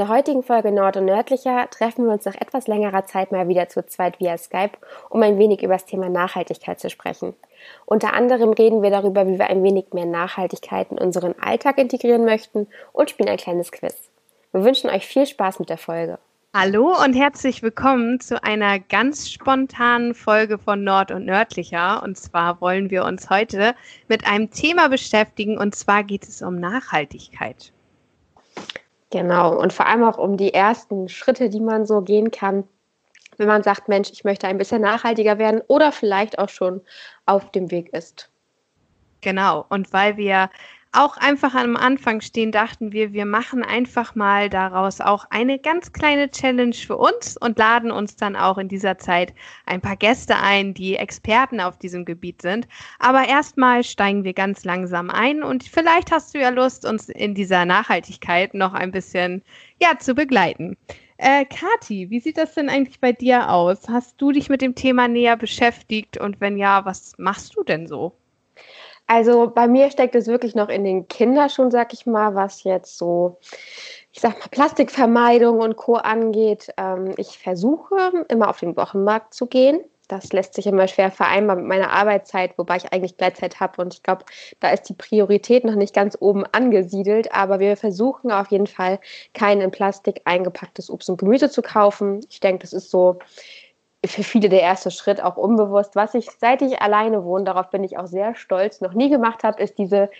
der heutigen Folge Nord und Nördlicher treffen wir uns nach etwas längerer Zeit mal wieder zu zweit via Skype, um ein wenig über das Thema Nachhaltigkeit zu sprechen. Unter anderem reden wir darüber, wie wir ein wenig mehr Nachhaltigkeit in unseren Alltag integrieren möchten und spielen ein kleines Quiz. Wir wünschen euch viel Spaß mit der Folge. Hallo und herzlich willkommen zu einer ganz spontanen Folge von Nord und Nördlicher. Und zwar wollen wir uns heute mit einem Thema beschäftigen und zwar geht es um Nachhaltigkeit. Genau, und vor allem auch um die ersten Schritte, die man so gehen kann, wenn man sagt, Mensch, ich möchte ein bisschen nachhaltiger werden oder vielleicht auch schon auf dem Weg ist. Genau, und weil wir auch einfach am Anfang stehen, dachten wir, wir machen einfach mal daraus auch eine ganz kleine Challenge für uns und laden uns dann auch in dieser Zeit ein paar Gäste ein, die Experten auf diesem Gebiet sind. Aber erstmal steigen wir ganz langsam ein und vielleicht hast du ja Lust, uns in dieser Nachhaltigkeit noch ein bisschen ja, zu begleiten. Äh, Kati, wie sieht das denn eigentlich bei dir aus? Hast du dich mit dem Thema näher beschäftigt und wenn ja, was machst du denn so? Also bei mir steckt es wirklich noch in den Kinderschuhen, sag ich mal, was jetzt so, ich sag mal, Plastikvermeidung und Co. angeht. Ähm, ich versuche immer auf den Wochenmarkt zu gehen. Das lässt sich immer schwer vereinbaren mit meiner Arbeitszeit, wobei ich eigentlich Gleitzeit habe. Und ich glaube, da ist die Priorität noch nicht ganz oben angesiedelt. Aber wir versuchen auf jeden Fall, kein in Plastik eingepacktes Obst und Gemüse zu kaufen. Ich denke, das ist so für viele der erste Schritt auch unbewusst. Was ich, seit ich alleine wohne, darauf bin ich auch sehr stolz, noch nie gemacht habe, ist diese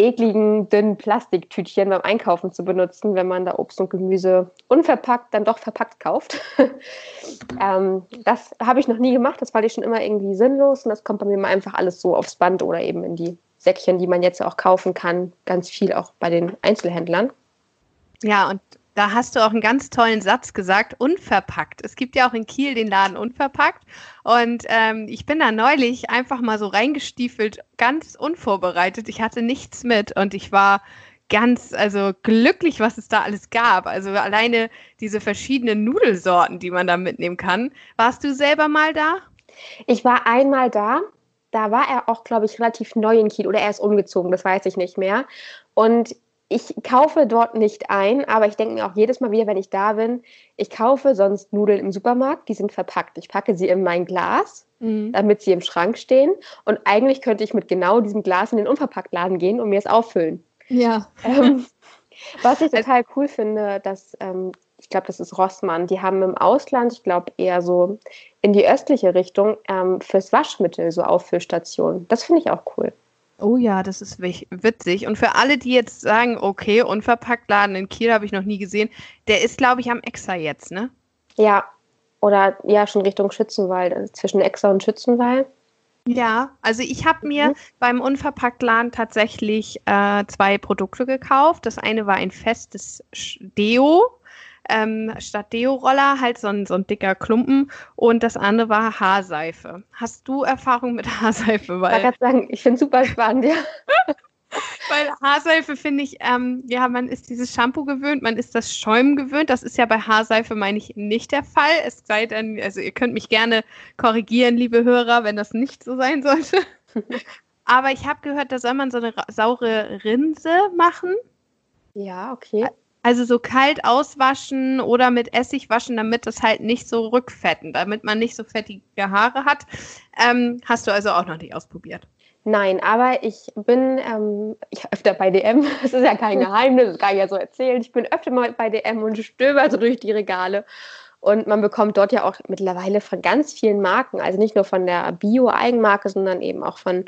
ekligen, dünnen Plastiktütchen beim Einkaufen zu benutzen, wenn man da Obst und Gemüse unverpackt, dann doch verpackt kauft. ähm, das habe ich noch nie gemacht, das fand ich schon immer irgendwie sinnlos und das kommt bei mir mal einfach alles so aufs Band oder eben in die Säckchen, die man jetzt auch kaufen kann, ganz viel auch bei den Einzelhändlern. Ja, und da hast du auch einen ganz tollen Satz gesagt, unverpackt. Es gibt ja auch in Kiel den Laden unverpackt. Und ähm, ich bin da neulich einfach mal so reingestiefelt, ganz unvorbereitet. Ich hatte nichts mit und ich war ganz, also glücklich, was es da alles gab. Also alleine diese verschiedenen Nudelsorten, die man da mitnehmen kann. Warst du selber mal da? Ich war einmal da. Da war er auch, glaube ich, relativ neu in Kiel oder er ist umgezogen, das weiß ich nicht mehr. Und ich kaufe dort nicht ein, aber ich denke mir auch jedes Mal wieder, wenn ich da bin, ich kaufe sonst Nudeln im Supermarkt, die sind verpackt. Ich packe sie in mein Glas, mhm. damit sie im Schrank stehen. Und eigentlich könnte ich mit genau diesem Glas in den Unverpacktladen gehen und mir es auffüllen. Ja. Ähm, was ich total cool finde, dass, ähm, ich glaube, das ist Rossmann, die haben im Ausland, ich glaube eher so in die östliche Richtung, ähm, fürs Waschmittel so Auffüllstationen. Das finde ich auch cool. Oh ja, das ist witzig. Und für alle, die jetzt sagen, okay, Unverpacktladen in Kiel habe ich noch nie gesehen, der ist, glaube ich, am Exa jetzt, ne? Ja, oder ja, schon Richtung Schützenwald, also zwischen Exa und Schützenwald. Ja, also ich habe mir mhm. beim Unverpacktladen tatsächlich äh, zwei Produkte gekauft. Das eine war ein festes Deo, ähm, statt Deo-Roller halt so ein, so ein dicker Klumpen und das andere war Haarseife. Hast du Erfahrung mit Haarseife? Weil, ich kann sagen, ich finde es super spannend, ja. Weil Haarseife finde ich, ähm, ja, man ist dieses Shampoo gewöhnt, man ist das Schäumen gewöhnt. Das ist ja bei Haarseife, meine ich, nicht der Fall. Es sei denn, also ihr könnt mich gerne korrigieren, liebe Hörer, wenn das nicht so sein sollte. Aber ich habe gehört, da soll man so eine saure Rinse machen. Ja, okay. Also so kalt auswaschen oder mit Essig waschen, damit das halt nicht so rückfetten, damit man nicht so fettige Haare hat. Ähm, hast du also auch noch nicht ausprobiert? Nein, aber ich bin ähm, ich öfter bei DM. Das ist ja kein Geheimnis, das kann ich ja so erzählen. Ich bin öfter mal bei DM und stöber so durch die Regale. Und man bekommt dort ja auch mittlerweile von ganz vielen Marken, also nicht nur von der Bio-Eigenmarke, sondern eben auch von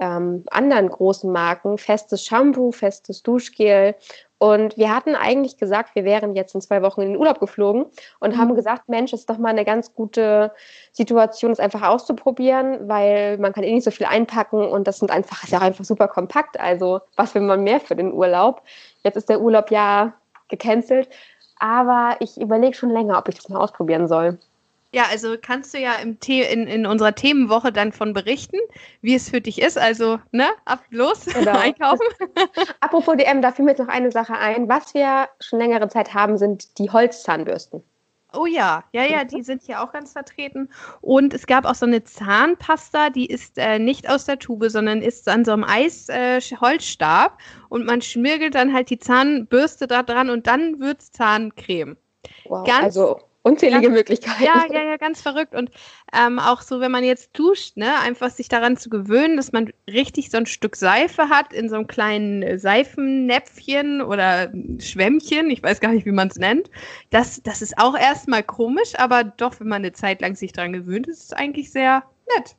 ähm, anderen großen Marken, festes Shampoo, festes Duschgel und wir hatten eigentlich gesagt, wir wären jetzt in zwei Wochen in den Urlaub geflogen und mhm. haben gesagt, Mensch, ist doch mal eine ganz gute Situation, es einfach auszuprobieren, weil man kann eh nicht so viel einpacken und das sind einfach, ist ja einfach super kompakt. Also was will man mehr für den Urlaub? Jetzt ist der Urlaub ja gecancelt, aber ich überlege schon länger, ob ich das mal ausprobieren soll. Ja, also kannst du ja im The in, in unserer Themenwoche dann von berichten, wie es für dich ist. Also, ne, ab los, genau. einkaufen. Apropos DM, da fiel mir jetzt noch eine Sache ein. Was wir schon längere Zeit haben, sind die Holzzahnbürsten. Oh ja, ja, ja, die sind hier auch ganz vertreten. Und es gab auch so eine Zahnpasta, die ist äh, nicht aus der Tube, sondern ist an so einem Eisholzstab. Äh, und man schmirgelt dann halt die Zahnbürste da dran und dann wird es Zahncreme. Wow, ganz, also unzählige ja, Möglichkeiten. Ja, ja, ja, ganz verrückt. Und ähm, auch so, wenn man jetzt duscht, ne, einfach sich daran zu gewöhnen, dass man richtig so ein Stück Seife hat in so einem kleinen Seifennäpfchen oder Schwämmchen, ich weiß gar nicht, wie man es nennt. Das, das ist auch erstmal komisch, aber doch, wenn man eine Zeit lang sich daran gewöhnt, ist es eigentlich sehr nett.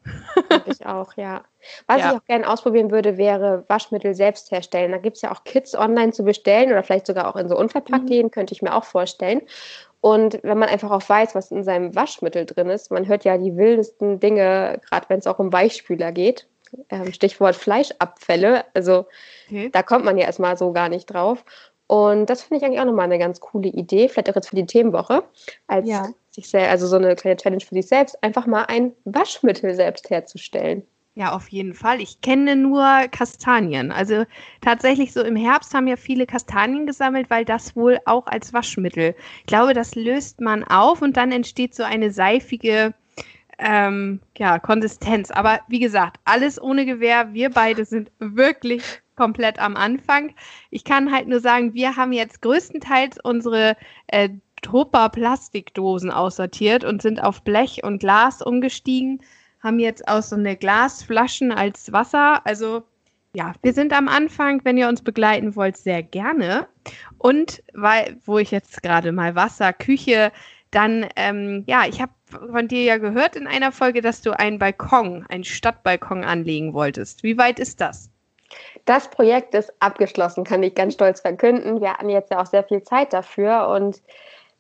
ich auch, ja. Was ja. ich auch gerne ausprobieren würde, wäre Waschmittel selbst herstellen. Da gibt es ja auch Kits online zu bestellen oder vielleicht sogar auch in so Unverpacktläden, mhm. könnte ich mir auch vorstellen. Und wenn man einfach auch weiß, was in seinem Waschmittel drin ist, man hört ja die wildesten Dinge, gerade wenn es auch um Weichspüler geht. Ähm, Stichwort Fleischabfälle. Also okay. da kommt man ja erstmal so gar nicht drauf. Und das finde ich eigentlich auch nochmal eine ganz coole Idee, vielleicht auch jetzt für die Themenwoche, als ja. sich sehr, also so eine kleine Challenge für sich selbst, einfach mal ein Waschmittel selbst herzustellen. Ja, auf jeden Fall. Ich kenne nur Kastanien. Also tatsächlich so im Herbst haben ja viele Kastanien gesammelt, weil das wohl auch als Waschmittel. Ich glaube, das löst man auf und dann entsteht so eine seifige ähm, ja, Konsistenz. Aber wie gesagt, alles ohne Gewehr. Wir beide sind wirklich komplett am Anfang. Ich kann halt nur sagen, wir haben jetzt größtenteils unsere äh, Tupper-Plastikdosen aussortiert und sind auf Blech und Glas umgestiegen haben jetzt auch so eine Glasflaschen als Wasser. Also ja, wir sind am Anfang, wenn ihr uns begleiten wollt, sehr gerne. Und weil, wo ich jetzt gerade mal Wasser, Küche, dann, ähm, ja, ich habe von dir ja gehört in einer Folge, dass du einen Balkon, einen Stadtbalkon anlegen wolltest. Wie weit ist das? Das Projekt ist abgeschlossen, kann ich ganz stolz verkünden. Wir hatten jetzt ja auch sehr viel Zeit dafür und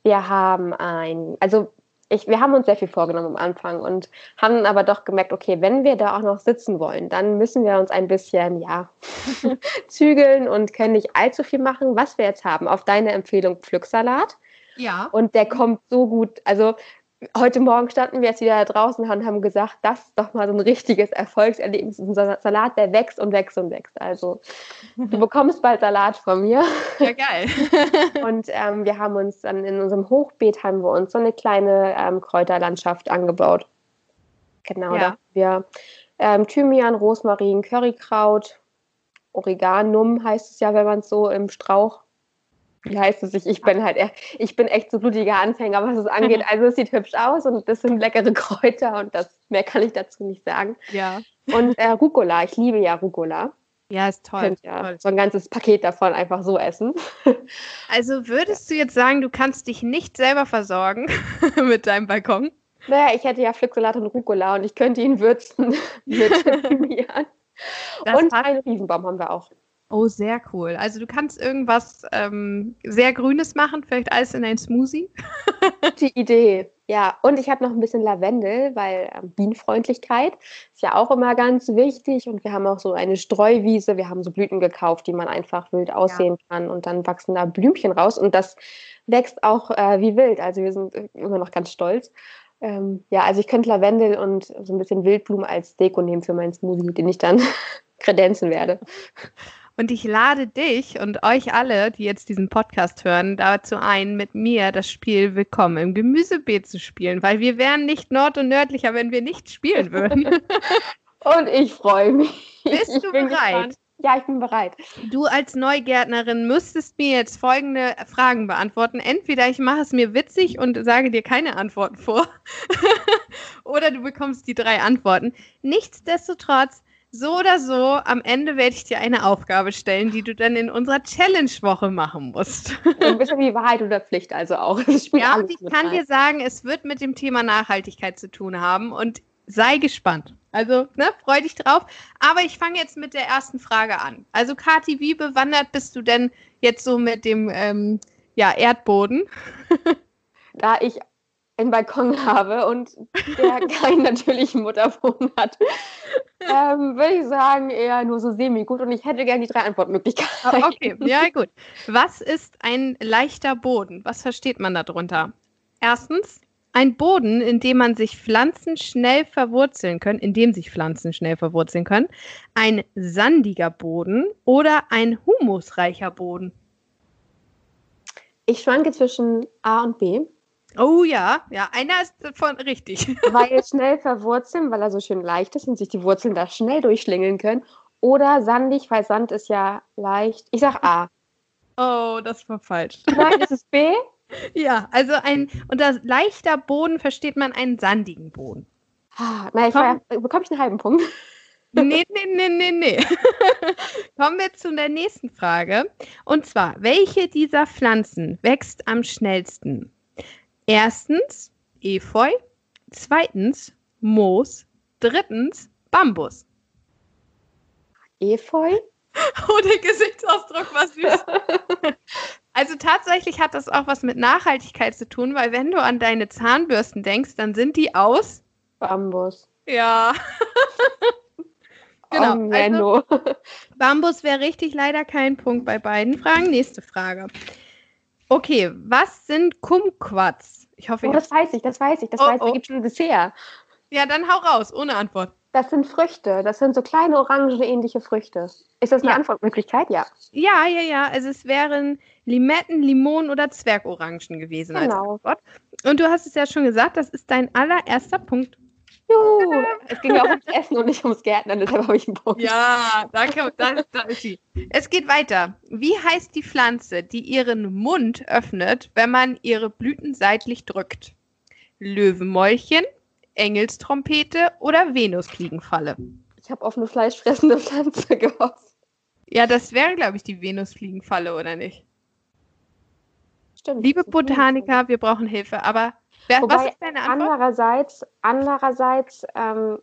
wir haben ein, also ich, wir haben uns sehr viel vorgenommen am Anfang und haben aber doch gemerkt, okay, wenn wir da auch noch sitzen wollen, dann müssen wir uns ein bisschen, ja, zügeln und können nicht allzu viel machen. Was wir jetzt haben, auf deine Empfehlung Pflücksalat. Ja. Und der kommt so gut. Also heute Morgen standen wir jetzt wieder draußen und haben gesagt, das ist doch mal so ein richtiges Erfolgserlebnis. Ein Salat, der wächst und wächst und wächst. Also du bekommst bald Salat von mir. Ja, geil. und ähm, wir haben uns dann in unserem Hochbeet haben wir uns so eine kleine ähm, Kräuterlandschaft angebaut. Genau, ja. da haben wir ähm, Thymian, Rosmarin, Currykraut, Oreganum heißt es ja, wenn man es so im Strauch wie heißt es? Ich, ich bin halt, ich bin echt so blutiger Anfänger, was es angeht. Also es sieht hübsch aus und das sind leckere Kräuter und das mehr kann ich dazu nicht sagen. Ja. Und äh, Rucola, ich liebe ja Rucola. Ja, ist toll. Könnt ja toll. so ein ganzes Paket davon einfach so essen. Also würdest du jetzt sagen, du kannst dich nicht selber versorgen mit deinem Balkon? Naja, ich hätte ja Pflücksalat und Rucola und ich könnte ihn würzen mit Thymian. Und einen Riesenbaum haben wir auch. Oh, sehr cool. Also du kannst irgendwas ähm, sehr Grünes machen, vielleicht alles in ein Smoothie. Die Idee, ja. Und ich habe noch ein bisschen Lavendel, weil ähm, Bienenfreundlichkeit ist ja auch immer ganz wichtig. Und wir haben auch so eine Streuwiese. Wir haben so Blüten gekauft, die man einfach wild aussehen ja. kann. Und dann wachsen da Blümchen raus. Und das wächst auch äh, wie wild. Also wir sind immer noch ganz stolz. Ähm, ja, also ich könnte Lavendel und so ein bisschen Wildblumen als Deko nehmen für meinen Smoothie, den ich dann kredenzen werde. Und ich lade dich und euch alle, die jetzt diesen Podcast hören, dazu ein, mit mir das Spiel Willkommen im Gemüsebeet zu spielen, weil wir wären nicht nord- und nördlicher, wenn wir nicht spielen würden. und ich freue mich. Bist ich du bereit? Gespannt. Ja, ich bin bereit. Du als Neugärtnerin müsstest mir jetzt folgende Fragen beantworten. Entweder ich mache es mir witzig und sage dir keine Antworten vor, oder du bekommst die drei Antworten. Nichtsdestotrotz so oder so, am Ende werde ich dir eine Aufgabe stellen, die du dann in unserer Challenge-Woche machen musst. Ein bisschen wie Wahrheit oder Pflicht, also auch. Ja, ich kann rein. dir sagen, es wird mit dem Thema Nachhaltigkeit zu tun haben und sei gespannt. Also, ne, freu dich drauf. Aber ich fange jetzt mit der ersten Frage an. Also, Kathi, wie bewandert bist du denn jetzt so mit dem ähm, ja, Erdboden? Da ich einen Balkon habe und der keinen natürlichen Mutterboden hat, ähm, würde ich sagen, eher nur so semi-gut und ich hätte gerne die drei Antwortmöglichkeiten. Ah, okay, ja gut. Was ist ein leichter Boden? Was versteht man darunter? Erstens, ein Boden, in dem man sich Pflanzen schnell verwurzeln können, in dem sich Pflanzen schnell verwurzeln können. Ein sandiger Boden oder ein humusreicher Boden? Ich schwanke zwischen A und B. Oh ja, ja, einer ist davon richtig. weil schnell verwurzeln, weil er so schön leicht ist und sich die Wurzeln da schnell durchschlingeln können. Oder sandig, weil Sand ist ja leicht. Ich sag A. Oh, das war falsch. Nein, ist es B? Ja, also ein unter leichter Boden versteht man einen sandigen Boden. Ah, na, ich war, bekomme ich einen halben Punkt? Nee, nee, nee, nee, nee. Kommen wir zu der nächsten Frage. Und zwar, welche dieser Pflanzen wächst am schnellsten? Erstens Efeu, zweitens Moos, drittens Bambus. Efeu? Oh, der Gesichtsausdruck war süß. Also tatsächlich hat das auch was mit Nachhaltigkeit zu tun, weil wenn du an deine Zahnbürsten denkst, dann sind die aus Bambus. Ja. genau. Oh, also, Bambus wäre richtig, leider kein Punkt bei beiden Fragen. Nächste Frage. Okay, was sind Kumquats? Ich hoffe, oh, das weiß ich, das weiß ich, das oh, weiß ich. Oh. Gibt schon ein Dessert. Ja, dann hau raus, ohne Antwort. Das sind Früchte. Das sind so kleine orange ähnliche Früchte. Ist das eine ja. Antwortmöglichkeit? Ja. Ja, ja, ja. Also es wären Limetten, Limonen oder Zwergorangen gewesen genau. als Antwort. Und du hast es ja schon gesagt, das ist dein allererster Punkt. Juhu. Es ging ja auch ums Essen und nicht ums Gärtnern, deshalb habe ich einen Punkt. Ja, danke. Da, da ist sie. Es geht weiter. Wie heißt die Pflanze, die ihren Mund öffnet, wenn man ihre Blüten seitlich drückt? Löwenmäulchen, Engelstrompete oder Venusfliegenfalle? Ich habe auf eine fleischfressende Pflanze gehofft. Ja, das wäre, glaube ich, die Venusfliegenfalle, oder nicht? Stimmt. Liebe Botaniker, wir brauchen Hilfe. Aber wer, Wobei, was ist deine Antwort? Andererseits, andererseits ähm,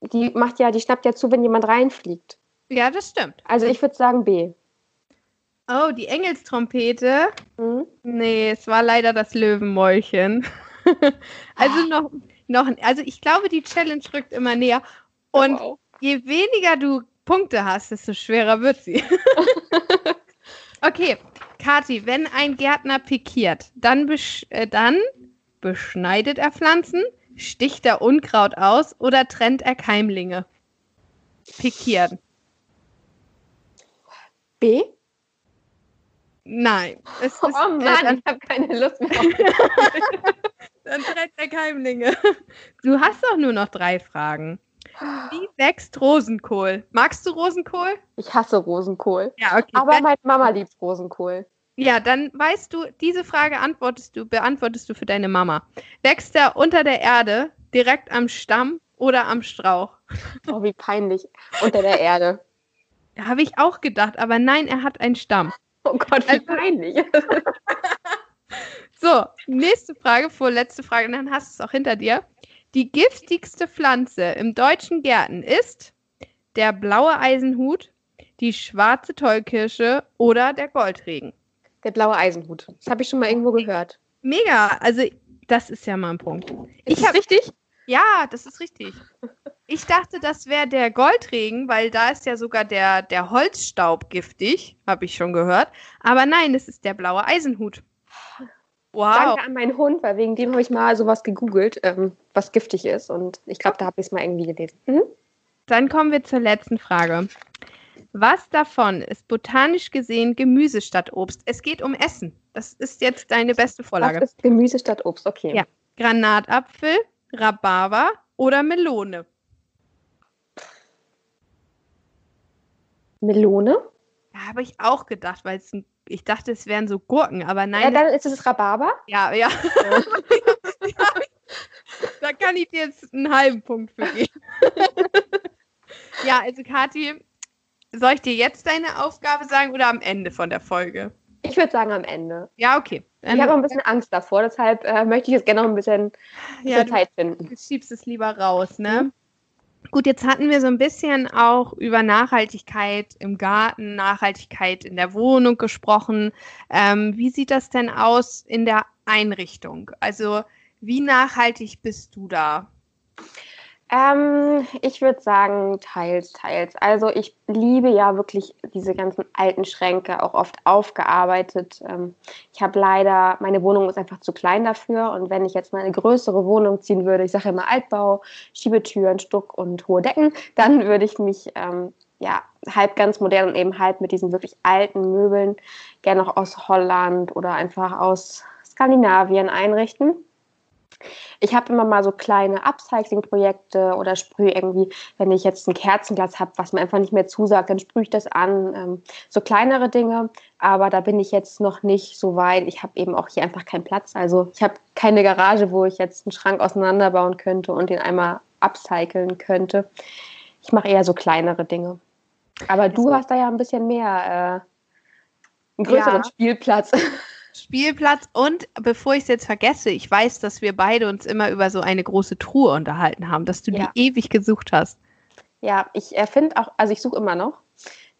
die macht ja, die schnappt ja zu, wenn jemand reinfliegt. Ja, das stimmt. Also ich würde sagen B. Oh, die Engelstrompete. Mhm. Nee, es war leider das Löwenmäulchen. also ah. noch, noch, also ich glaube, die Challenge rückt immer näher. Und wow. je weniger du Punkte hast, desto schwerer wird sie. okay, Kathi, wenn ein Gärtner pikiert, dann, äh, dann beschneidet er Pflanzen, sticht er Unkraut aus oder trennt er Keimlinge? Pikieren. B? Nein. Es oh ist, Mann, äh, dann, ich habe keine Lust mehr. dann trennt er Keimlinge. Du hast doch nur noch drei Fragen. Wie wächst Rosenkohl? Magst du Rosenkohl? Ich hasse Rosenkohl. Ja, okay. Aber meine Mama liebt Rosenkohl. Ja, dann weißt du, diese Frage antwortest du, beantwortest du für deine Mama. Wächst er unter der Erde, direkt am Stamm oder am Strauch? Oh, wie peinlich. Unter der Erde. Habe ich auch gedacht, aber nein, er hat einen Stamm. Oh Gott, wie also, peinlich. so, nächste Frage, vorletzte Frage, und dann hast du es auch hinter dir. Die giftigste Pflanze im deutschen Gärten ist der blaue Eisenhut, die schwarze Tollkirsche oder der Goldregen. Der blaue Eisenhut. Das habe ich schon mal irgendwo gehört. Mega. Also, das ist ja mal ein Punkt. Ist ich hab, richtig? Ja, das ist richtig. Ich dachte, das wäre der Goldregen, weil da ist ja sogar der, der Holzstaub giftig, habe ich schon gehört. Aber nein, es ist der blaue Eisenhut. Wow. Danke an meinen Hund, weil wegen dem habe ich mal sowas gegoogelt, ähm, was giftig ist. Und ich glaube, da habe ich es mal irgendwie gelesen. Mhm. Dann kommen wir zur letzten Frage. Was davon ist botanisch gesehen Gemüse statt Obst? Es geht um Essen. Das ist jetzt deine beste Vorlage. Was ist Gemüse statt Obst? Okay. Ja. Granatapfel, Rhabarber oder Melone? Melone? Ja, habe ich auch gedacht, weil ein ich dachte, es wären so Gurken, aber nein. Ja, dann ist es Rhabarber? Ja, ja. da kann ich dir jetzt einen halben Punkt für geben. ja, also Kathi, soll ich dir jetzt deine Aufgabe sagen oder am Ende von der Folge? Ich würde sagen am Ende. Ja, okay. ich habe ein bisschen Angst davor, deshalb äh, möchte ich jetzt gerne noch ein bisschen, bisschen ja, Zeit finden. Du schiebst es lieber raus, ne? Mhm. Gut, jetzt hatten wir so ein bisschen auch über Nachhaltigkeit im Garten, Nachhaltigkeit in der Wohnung gesprochen. Ähm, wie sieht das denn aus in der Einrichtung? Also wie nachhaltig bist du da? Ähm, ich würde sagen, teils, teils. Also ich liebe ja wirklich diese ganzen alten Schränke, auch oft aufgearbeitet. Ähm, ich habe leider, meine Wohnung ist einfach zu klein dafür. Und wenn ich jetzt mal eine größere Wohnung ziehen würde, ich sage immer Altbau, Schiebetüren, Stuck und hohe Decken, dann würde ich mich ähm, ja halb ganz modern und eben halt mit diesen wirklich alten Möbeln, gerne auch aus Holland oder einfach aus Skandinavien einrichten. Ich habe immer mal so kleine Upcycling-Projekte oder sprühe irgendwie, wenn ich jetzt ein Kerzenglas habe, was mir einfach nicht mehr zusagt, dann sprühe ich das an. Ähm, so kleinere Dinge, aber da bin ich jetzt noch nicht so weit. Ich habe eben auch hier einfach keinen Platz. Also ich habe keine Garage, wo ich jetzt einen Schrank auseinanderbauen könnte und den einmal upcyclen könnte. Ich mache eher so kleinere Dinge. Aber du hast da ja ein bisschen mehr, äh, einen größeren ja. Spielplatz. Spielplatz und bevor ich es jetzt vergesse, ich weiß, dass wir beide uns immer über so eine große Truhe unterhalten haben, dass du ja. die ewig gesucht hast. Ja, ich erfinde auch, also ich suche immer noch.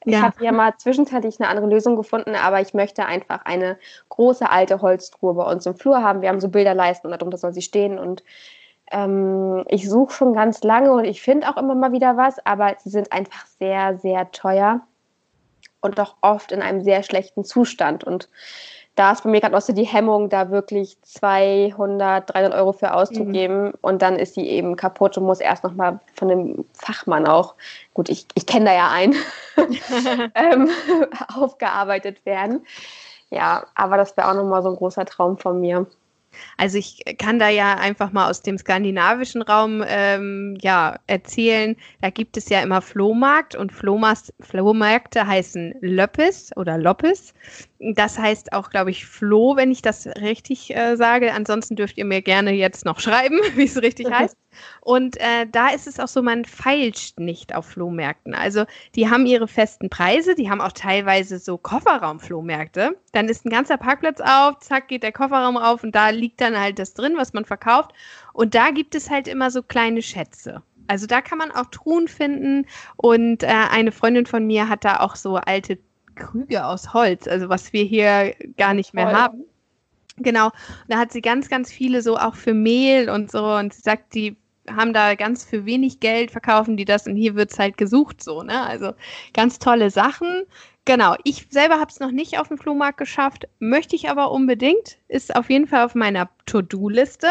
Ich ja. habe ja mal zwischenzeitlich eine andere Lösung gefunden, aber ich möchte einfach eine große alte Holztruhe bei uns im Flur haben. Wir haben so Bilderleisten und darunter soll sie stehen und ähm, ich suche schon ganz lange und ich finde auch immer mal wieder was, aber sie sind einfach sehr, sehr teuer und auch oft in einem sehr schlechten Zustand. Und da ist bei mir gerade auch so die Hemmung, da wirklich 200, 300 Euro für auszugeben. Mhm. Und dann ist sie eben kaputt und muss erst nochmal von dem Fachmann auch, gut, ich, ich kenne da ja einen, ähm, aufgearbeitet werden. Ja, aber das wäre auch nochmal so ein großer Traum von mir. Also ich kann da ja einfach mal aus dem skandinavischen Raum ähm, ja, erzählen. Da gibt es ja immer Flohmarkt und Flohmas Flohmärkte heißen Löppes oder Loppes. Das heißt auch, glaube ich, Floh, wenn ich das richtig äh, sage. Ansonsten dürft ihr mir gerne jetzt noch schreiben, wie es richtig heißt. Und äh, da ist es auch so, man feilscht nicht auf Flohmärkten. Also die haben ihre festen Preise, die haben auch teilweise so Kofferraumflohmärkte. Dann ist ein ganzer Parkplatz auf, zack, geht der Kofferraum auf und da liegt dann halt das drin, was man verkauft. Und da gibt es halt immer so kleine Schätze. Also da kann man auch Truhen finden. Und äh, eine Freundin von mir hat da auch so alte Krüge aus Holz, also was wir hier gar nicht mehr Voll. haben. Genau, da hat sie ganz, ganz viele so auch für Mehl und so und sie sagt, die haben da ganz für wenig Geld, verkaufen die das und hier wird es halt gesucht so, ne? Also ganz tolle Sachen. Genau, ich selber habe es noch nicht auf dem Flohmarkt geschafft, möchte ich aber unbedingt, ist auf jeden Fall auf meiner To-Do-Liste.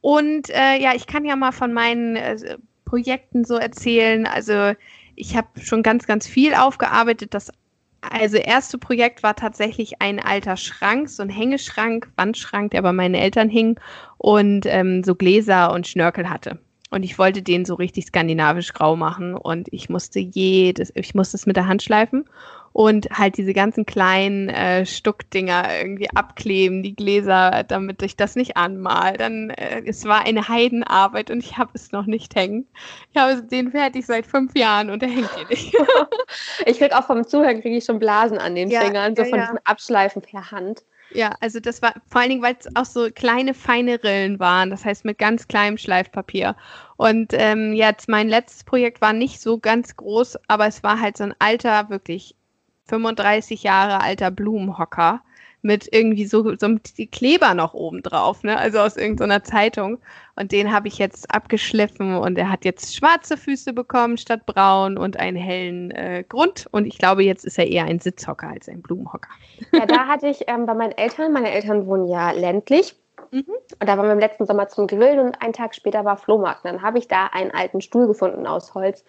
Und äh, ja, ich kann ja mal von meinen äh, Projekten so erzählen. Also ich habe schon ganz, ganz viel aufgearbeitet. Das also erste Projekt war tatsächlich ein alter Schrank, so ein Hängeschrank, Wandschrank, der bei meinen Eltern hing und ähm, so Gläser und Schnörkel hatte. Und ich wollte den so richtig skandinavisch grau machen und ich musste jedes, ich musste es mit der Hand schleifen und halt diese ganzen kleinen äh, Stuckdinger irgendwie abkleben, die Gläser, damit ich das nicht anmal. Dann, äh, es war eine Heidenarbeit und ich habe es noch nicht hängen. Ich habe den fertig seit fünf Jahren und er hängt hier nicht. ich krieg auch vom Zuhören kriege ich schon Blasen an den ja, Fingern, so ja, von ja. diesem Abschleifen per Hand. Ja, also das war vor allen Dingen, weil es auch so kleine, feine Rillen waren, das heißt mit ganz kleinem Schleifpapier. Und ähm, jetzt mein letztes Projekt war nicht so ganz groß, aber es war halt so ein alter, wirklich 35 Jahre alter Blumenhocker mit irgendwie so, so die Kleber noch oben drauf, ne? Also aus irgendeiner Zeitung. Und den habe ich jetzt abgeschliffen und er hat jetzt schwarze Füße bekommen statt braun und einen hellen äh, Grund. Und ich glaube, jetzt ist er eher ein Sitzhocker als ein Blumenhocker. Ja, da hatte ich ähm, bei meinen Eltern, meine Eltern wohnen ja ländlich. Mhm. Und da waren wir im letzten Sommer zum Grillen und einen Tag später war Flohmarkt. Und dann habe ich da einen alten Stuhl gefunden aus Holz.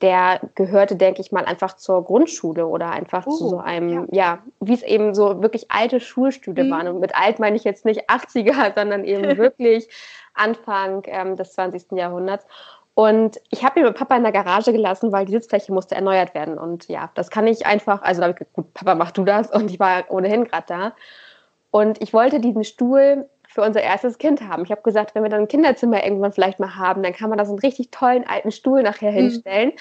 Der gehörte, denke ich mal, einfach zur Grundschule oder einfach oh, zu so einem, ja, ja wie es eben so wirklich alte Schulstühle mhm. waren. Und mit alt meine ich jetzt nicht 80er, sondern eben wirklich Anfang ähm, des 20. Jahrhunderts. Und ich habe ihn mit Papa in der Garage gelassen, weil die Sitzfläche musste erneuert werden. Und ja, das kann ich einfach, also da habe ich gesagt, gut, Papa, mach du das. Und ich war ohnehin gerade da. Und ich wollte diesen Stuhl für unser erstes Kind haben. Ich habe gesagt, wenn wir dann ein Kinderzimmer irgendwann vielleicht mal haben, dann kann man da so einen richtig tollen alten Stuhl nachher mhm. hinstellen.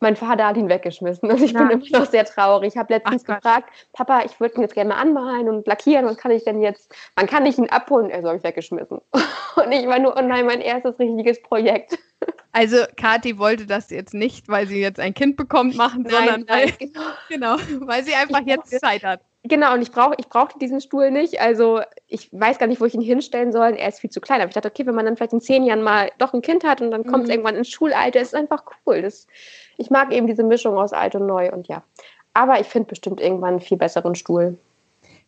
Mein Vater hat ihn weggeschmissen und ich ja. bin immer noch sehr traurig. Ich habe letztens Ach, gefragt, Papa, ich würde ihn jetzt gerne mal anmalen und lackieren. Was kann ich denn jetzt? Man kann nicht ihn abholen. Er soll mich weggeschmissen. Und ich war nur, oh nein, mein erstes richtiges Projekt. Also Kathi wollte das jetzt nicht, weil sie jetzt ein Kind bekommt, machen, nein, sondern nein, weil, genau. genau, weil sie einfach jetzt Zeit hat. Genau, und ich brauche ich brauchte diesen Stuhl nicht. Also ich weiß gar nicht, wo ich ihn hinstellen soll. Er ist viel zu klein. Aber ich dachte, okay, wenn man dann vielleicht in zehn Jahren mal doch ein Kind hat und dann kommt es mhm. irgendwann ins Schulalter, ist einfach cool. Das, ich mag eben diese Mischung aus alt und neu und ja. Aber ich finde bestimmt irgendwann einen viel besseren Stuhl.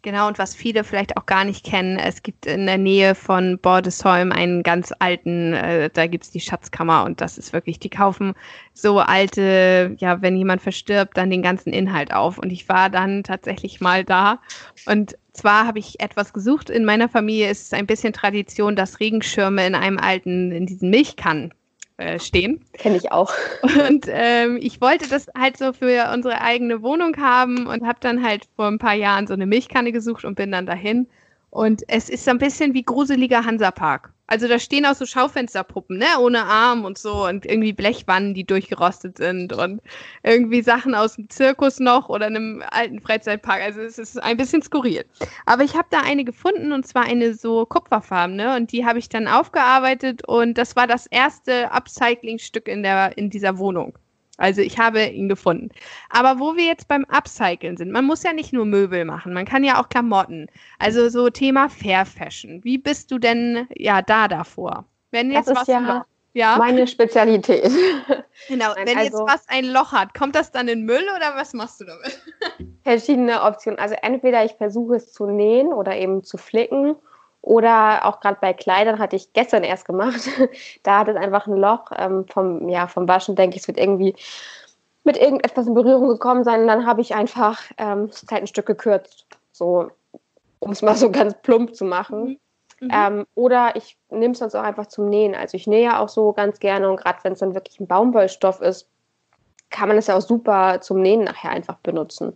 Genau, und was viele vielleicht auch gar nicht kennen, es gibt in der Nähe von Bordesholm einen ganz alten, äh, da gibt es die Schatzkammer und das ist wirklich, die kaufen so alte, ja, wenn jemand verstirbt, dann den ganzen Inhalt auf. Und ich war dann tatsächlich mal da und zwar habe ich etwas gesucht. In meiner Familie ist es ein bisschen Tradition, dass Regenschirme in einem alten, in diesen Milchkannen äh, stehen. Kenne ich auch. Und ähm, ich wollte das halt so für unsere eigene Wohnung haben und habe dann halt vor ein paar Jahren so eine Milchkanne gesucht und bin dann dahin. Und es ist ein bisschen wie gruseliger Hansapark. Also da stehen auch so Schaufensterpuppen, ne, ohne Arm und so und irgendwie Blechwannen, die durchgerostet sind und irgendwie Sachen aus dem Zirkus noch oder einem alten Freizeitpark. Also es ist ein bisschen skurril. Aber ich habe da eine gefunden und zwar eine so kupferfarbene und die habe ich dann aufgearbeitet und das war das erste Upcycling-Stück in der in dieser Wohnung. Also ich habe ihn gefunden. Aber wo wir jetzt beim Upcyclen sind, man muss ja nicht nur Möbel machen, man kann ja auch Klamotten. Also so Thema Fair Fashion. Wie bist du denn ja da davor? Wenn jetzt das ist was ja, ja meine Spezialität. Genau, Nein, wenn also, jetzt was ein Loch hat, kommt das dann in Müll oder was machst du damit? Verschiedene Optionen. Also entweder ich versuche es zu nähen oder eben zu flicken oder auch gerade bei Kleidern hatte ich gestern erst gemacht. da hat es einfach ein Loch ähm, vom, ja, vom Waschen, denke ich, es wird irgendwie mit irgendetwas in Berührung gekommen sein. Und dann habe ich einfach ähm, das Kleid ein Stück gekürzt. So, um es mal so ganz plump zu machen. Mhm. Mhm. Ähm, oder ich nehme es sonst auch einfach zum Nähen. Also ich nähe auch so ganz gerne und gerade wenn es dann wirklich ein Baumwollstoff ist, kann man es ja auch super zum Nähen nachher einfach benutzen.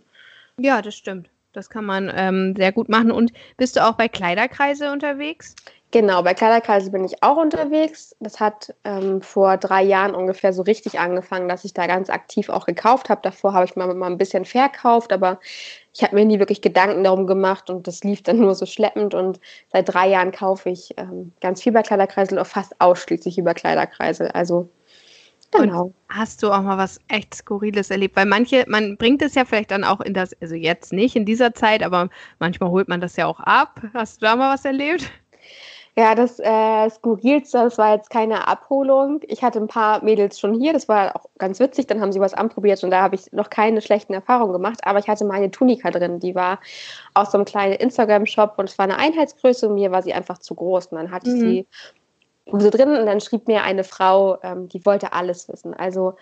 Ja, das stimmt. Das kann man ähm, sehr gut machen. Und bist du auch bei Kleiderkreise unterwegs? Genau, bei Kleiderkreise bin ich auch unterwegs. Das hat ähm, vor drei Jahren ungefähr so richtig angefangen, dass ich da ganz aktiv auch gekauft habe. Davor habe ich mal, mal ein bisschen verkauft, aber ich habe mir nie wirklich Gedanken darum gemacht und das lief dann nur so schleppend. Und seit drei Jahren kaufe ich ähm, ganz viel bei Kleiderkreisel und fast ausschließlich über Kleiderkreisel. Also Genau. Und hast du auch mal was echt Skurriles erlebt? Weil manche, man bringt es ja vielleicht dann auch in das, also jetzt nicht in dieser Zeit, aber manchmal holt man das ja auch ab. Hast du da mal was erlebt? Ja, das äh, Skurrilste, das war jetzt keine Abholung. Ich hatte ein paar Mädels schon hier, das war auch ganz witzig. Dann haben sie was anprobiert und da habe ich noch keine schlechten Erfahrungen gemacht. Aber ich hatte meine Tunika drin, die war aus so einem kleinen Instagram-Shop und es war eine Einheitsgröße und mir war sie einfach zu groß. Und dann hatte ich mhm. sie so drin und dann schrieb mir eine Frau, ähm, die wollte alles wissen. Also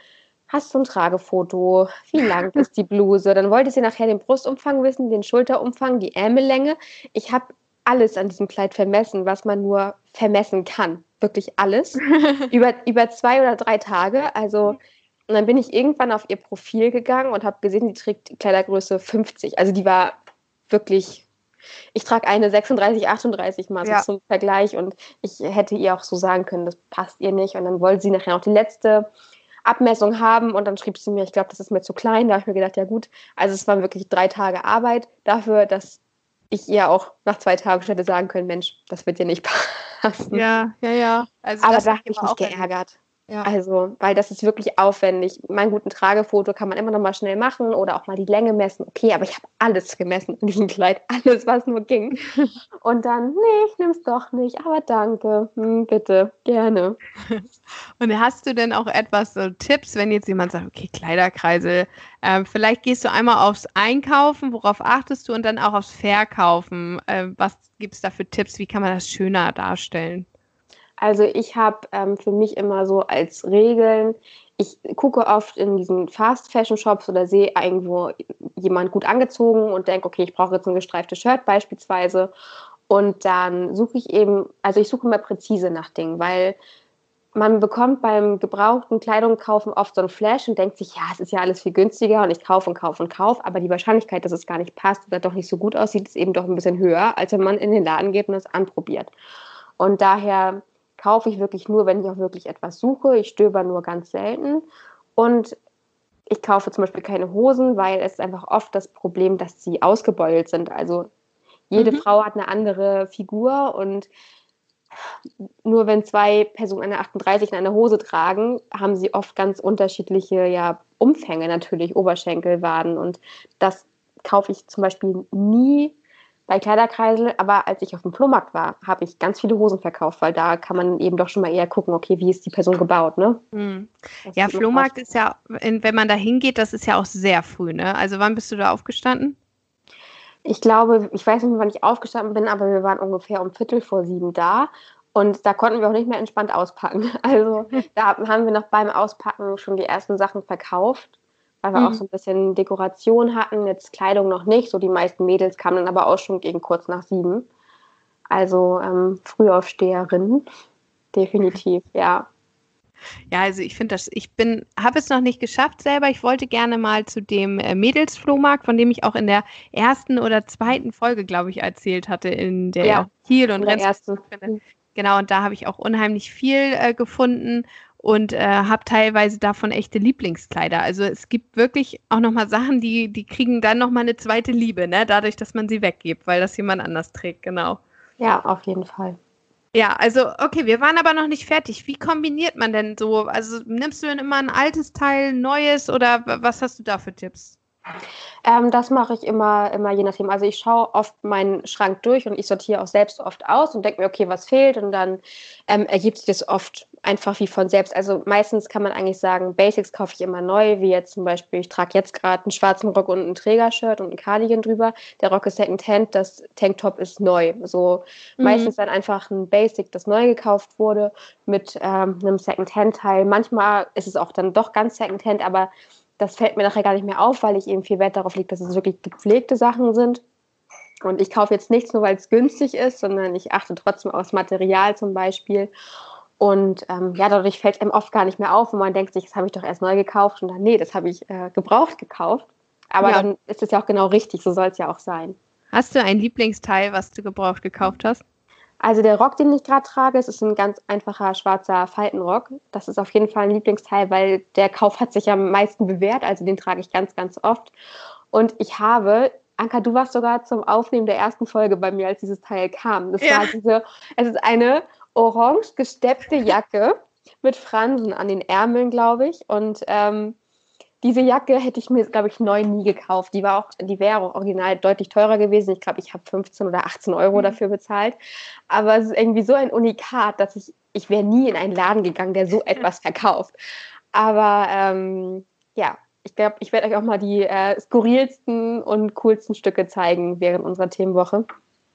hast du ein Tragefoto? Wie lang ist die Bluse? Dann wollte sie nachher den Brustumfang wissen, den Schulterumfang, die Ärmellänge. Ich habe alles an diesem Kleid vermessen, was man nur vermessen kann. Wirklich alles. über, über zwei oder drei Tage. Also, und dann bin ich irgendwann auf ihr Profil gegangen und habe gesehen, die trägt Kleidergröße 50. Also die war wirklich ich trage eine 36, 38 mal ja. zum Vergleich und ich hätte ihr auch so sagen können, das passt ihr nicht. Und dann wollte sie nachher noch die letzte Abmessung haben und dann schrieb sie mir, ich glaube, das ist mir zu klein. Da habe ich mir gedacht, ja gut, also es waren wirklich drei Tage Arbeit dafür, dass ich ihr auch nach zwei Tagen schon hätte sagen können, Mensch, das wird dir nicht passen. Ja, ja, ja. Also Aber da habe ich mich geärgert. Ja. Also, weil das ist wirklich aufwendig. Mein guten Tragefoto kann man immer noch mal schnell machen oder auch mal die Länge messen. Okay, aber ich habe alles gemessen in diesem Kleid, alles, was nur ging. Und dann, nee, ich nehme es doch nicht, aber danke, hm, bitte, gerne. Und hast du denn auch etwas so Tipps, wenn jetzt jemand sagt, okay, Kleiderkreisel, äh, vielleicht gehst du einmal aufs Einkaufen, worauf achtest du und dann auch aufs Verkaufen. Äh, was gibt es da für Tipps? Wie kann man das schöner darstellen? Also ich habe ähm, für mich immer so als Regeln, ich gucke oft in diesen Fast Fashion Shops oder sehe irgendwo jemand gut angezogen und denke, okay, ich brauche jetzt ein gestreiftes Shirt beispielsweise. Und dann suche ich eben, also ich suche immer präzise nach Dingen, weil man bekommt beim gebrauchten Kleidung kaufen oft so ein Flash und denkt sich, ja, es ist ja alles viel günstiger und ich kaufe und kaufe und kaufe, aber die Wahrscheinlichkeit, dass es gar nicht passt oder doch nicht so gut aussieht, ist eben doch ein bisschen höher, als wenn man in den Laden geht und es anprobiert. Und daher kaufe ich wirklich nur, wenn ich auch wirklich etwas suche. Ich stöber nur ganz selten. Und ich kaufe zum Beispiel keine Hosen, weil es einfach oft das Problem, dass sie ausgebeult sind. Also jede mhm. Frau hat eine andere Figur und nur wenn zwei Personen eine 38 in einer Hose tragen, haben sie oft ganz unterschiedliche ja, Umfänge natürlich, Oberschenkel, Waden und das kaufe ich zum Beispiel nie bei Kleiderkreisel, aber als ich auf dem Flohmarkt war, habe ich ganz viele Hosen verkauft, weil da kann man eben doch schon mal eher gucken, okay, wie ist die Person gebaut, ne? Mhm. Ja, Flohmarkt ist ja, wenn man da hingeht, das ist ja auch sehr früh, ne? Also wann bist du da aufgestanden? Ich glaube, ich weiß nicht mehr, wann ich aufgestanden bin, aber wir waren ungefähr um Viertel vor sieben da und da konnten wir auch nicht mehr entspannt auspacken. Also da haben wir noch beim Auspacken schon die ersten Sachen verkauft weil wir mhm. auch so ein bisschen Dekoration hatten, jetzt Kleidung noch nicht. So die meisten Mädels kamen dann aber auch schon gegen kurz nach sieben. Also ähm, Frühaufsteherin, definitiv, ja. Ja, also ich finde das, ich bin, habe es noch nicht geschafft selber. Ich wollte gerne mal zu dem äh, Mädelsflohmarkt, von dem ich auch in der ersten oder zweiten Folge, glaube ich, erzählt hatte, in der ja, Kiel und ersten. Genau, und da habe ich auch unheimlich viel äh, gefunden und äh, habe teilweise davon echte Lieblingskleider. Also es gibt wirklich auch nochmal Sachen, die, die kriegen dann nochmal eine zweite Liebe, ne? dadurch, dass man sie weggibt, weil das jemand anders trägt, genau. Ja, auf jeden Fall. Ja, also okay, wir waren aber noch nicht fertig. Wie kombiniert man denn so? Also nimmst du denn immer ein altes Teil, neues oder was hast du da für Tipps? Ähm, das mache ich immer, immer je nachdem. Also ich schaue oft meinen Schrank durch und ich sortiere auch selbst oft aus und denke mir, okay, was fehlt und dann ähm, ergibt sich das oft einfach wie von selbst. Also meistens kann man eigentlich sagen, Basics kaufe ich immer neu, wie jetzt zum Beispiel, ich trage jetzt gerade einen schwarzen Rock und ein Trägershirt und ein Cardigan drüber. Der Rock ist Secondhand, das Tanktop ist neu. So mhm. meistens dann einfach ein Basic, das neu gekauft wurde mit ähm, einem Secondhand-Teil. Manchmal ist es auch dann doch ganz Secondhand, aber das fällt mir nachher gar nicht mehr auf, weil ich eben viel Wert darauf lege, dass es wirklich gepflegte Sachen sind. Und ich kaufe jetzt nichts nur, weil es günstig ist, sondern ich achte trotzdem aufs Material zum Beispiel. Und ähm, ja, dadurch fällt es einem oft gar nicht mehr auf und man denkt sich, das habe ich doch erst neu gekauft und dann, nee, das habe ich äh, gebraucht gekauft. Aber ja. dann ist es ja auch genau richtig, so soll es ja auch sein. Hast du ein Lieblingsteil, was du gebraucht gekauft hast? Also der Rock, den ich gerade trage, ist ein ganz einfacher schwarzer Faltenrock. Das ist auf jeden Fall ein Lieblingsteil, weil der Kauf hat sich am meisten bewährt. Also den trage ich ganz, ganz oft. Und ich habe, Anka, du warst sogar zum Aufnehmen der ersten Folge bei mir, als dieses Teil kam. Das ja. war diese, es ist eine orange gesteppte Jacke mit Fransen an den Ärmeln, glaube ich. Und ähm, diese Jacke hätte ich mir, glaube ich, neu nie gekauft. Die war auch, die wäre auch original deutlich teurer gewesen. Ich glaube, ich habe 15 oder 18 Euro mhm. dafür bezahlt. Aber es ist irgendwie so ein Unikat, dass ich, ich wäre nie in einen Laden gegangen, der so etwas verkauft. Aber ähm, ja, ich glaube, ich werde euch auch mal die äh, skurrilsten und coolsten Stücke zeigen während unserer Themenwoche.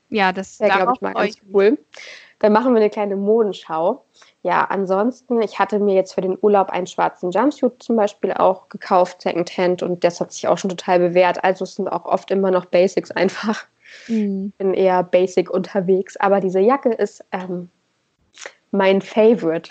Ja, das wäre, glaube ich, mal ganz cool. Dann machen wir eine kleine Modenschau. Ja, ansonsten, ich hatte mir jetzt für den Urlaub einen schwarzen Jumpsuit zum Beispiel auch gekauft, Secondhand, und das hat sich auch schon total bewährt. Also es sind auch oft immer noch Basics einfach. Mhm. Bin eher basic unterwegs, aber diese Jacke ist ähm, mein Favorite.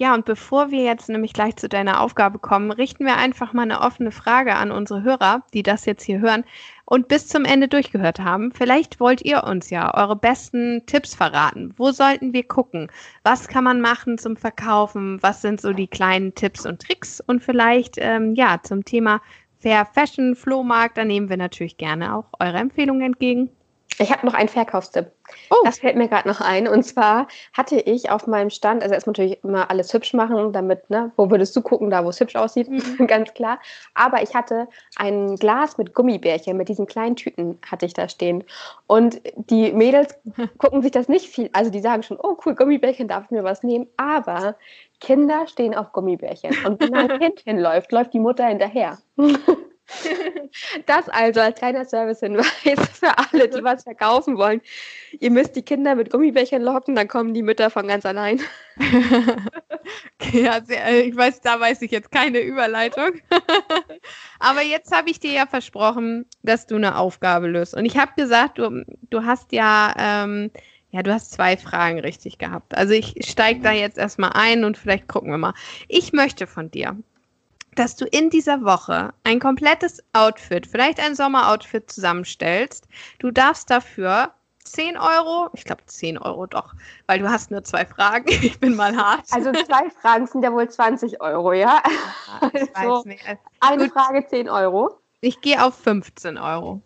Ja, und bevor wir jetzt nämlich gleich zu deiner Aufgabe kommen, richten wir einfach mal eine offene Frage an unsere Hörer, die das jetzt hier hören und bis zum Ende durchgehört haben. Vielleicht wollt ihr uns ja eure besten Tipps verraten. Wo sollten wir gucken? Was kann man machen zum Verkaufen? Was sind so die kleinen Tipps und Tricks? Und vielleicht, ähm, ja, zum Thema Fair Fashion, Flohmarkt, da nehmen wir natürlich gerne auch eure Empfehlungen entgegen. Ich habe noch einen Verkaufstipp. Oh. Das fällt mir gerade noch ein. Und zwar hatte ich auf meinem Stand, also erstmal natürlich immer alles hübsch machen, damit, ne, wo würdest du gucken, da wo es hübsch aussieht, mhm. ganz klar. Aber ich hatte ein Glas mit Gummibärchen, mit diesen kleinen Tüten hatte ich da stehen. Und die Mädels gucken sich das nicht viel, also die sagen schon, oh cool, Gummibärchen, darf ich mir was nehmen? Aber Kinder stehen auf Gummibärchen. Und wenn ein Kind hinläuft, läuft die Mutter hinterher. Das also als kleiner Servicehinweis für alle, die was verkaufen wollen. Ihr müsst die Kinder mit Gummibärchen locken, dann kommen die Mütter von ganz allein. ja, sehr, äh, ich weiß, da weiß ich jetzt keine Überleitung. Aber jetzt habe ich dir ja versprochen, dass du eine Aufgabe löst. Und ich habe gesagt, du, du hast ja, ähm, ja, du hast zwei Fragen richtig gehabt. Also ich steige da jetzt erstmal ein und vielleicht gucken wir mal. Ich möchte von dir, dass du in dieser Woche ein komplettes Outfit, vielleicht ein Sommeroutfit zusammenstellst. Du darfst dafür 10 Euro, ich glaube 10 Euro doch, weil du hast nur zwei Fragen. Ich bin mal hart. Also zwei Fragen sind ja wohl 20 Euro, ja? ja also eine Gut. Frage 10 Euro. Ich gehe auf 15 Euro.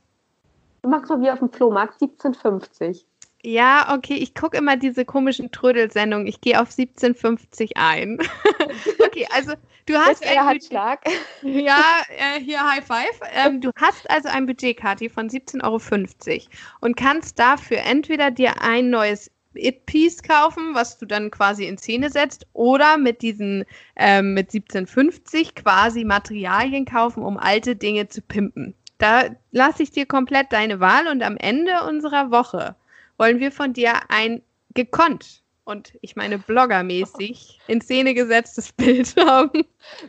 Du machst doch wie auf dem Flohmarkt 17,50. Ja, okay, ich gucke immer diese komischen Trödelsendungen. Ich gehe auf 17,50 ein. okay, also du hast. ein Handschlag. Ja, äh, hier High Five. Ähm, du hast also ein Budgetkarte von 17,50 Euro und kannst dafür entweder dir ein neues It-Piece kaufen, was du dann quasi in Szene setzt, oder mit diesen ähm, mit 17,50 quasi Materialien kaufen, um alte Dinge zu pimpen. Da lasse ich dir komplett deine Wahl und am Ende unserer Woche wollen wir von dir ein gekonnt und ich meine bloggermäßig in Szene gesetztes Bild haben.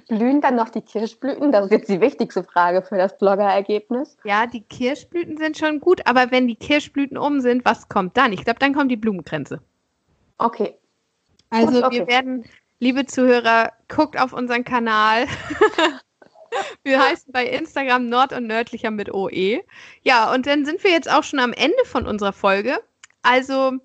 Blühen dann noch die Kirschblüten? Das ist jetzt die wichtigste Frage für das Blogger-Ergebnis. Ja, die Kirschblüten sind schon gut, aber wenn die Kirschblüten um sind, was kommt dann? Ich glaube, dann kommt die Blumengrenze. Okay. Also okay. wir werden, liebe Zuhörer, guckt auf unseren Kanal. Wir heißen bei Instagram Nord und Nördlicher mit OE. Ja, und dann sind wir jetzt auch schon am Ende von unserer Folge. Also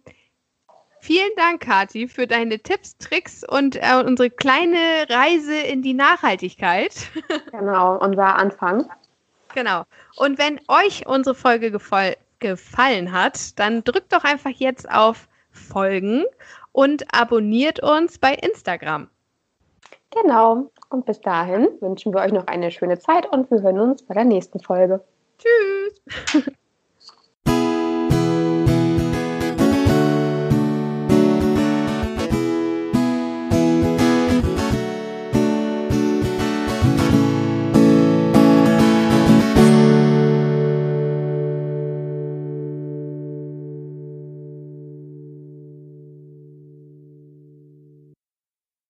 Vielen Dank, Kati, für deine Tipps, Tricks und äh, unsere kleine Reise in die Nachhaltigkeit. Genau, unser Anfang. Genau. Und wenn euch unsere Folge gefallen hat, dann drückt doch einfach jetzt auf Folgen und abonniert uns bei Instagram. Genau. Und bis dahin wünschen wir euch noch eine schöne Zeit und wir hören uns bei der nächsten Folge. Tschüss.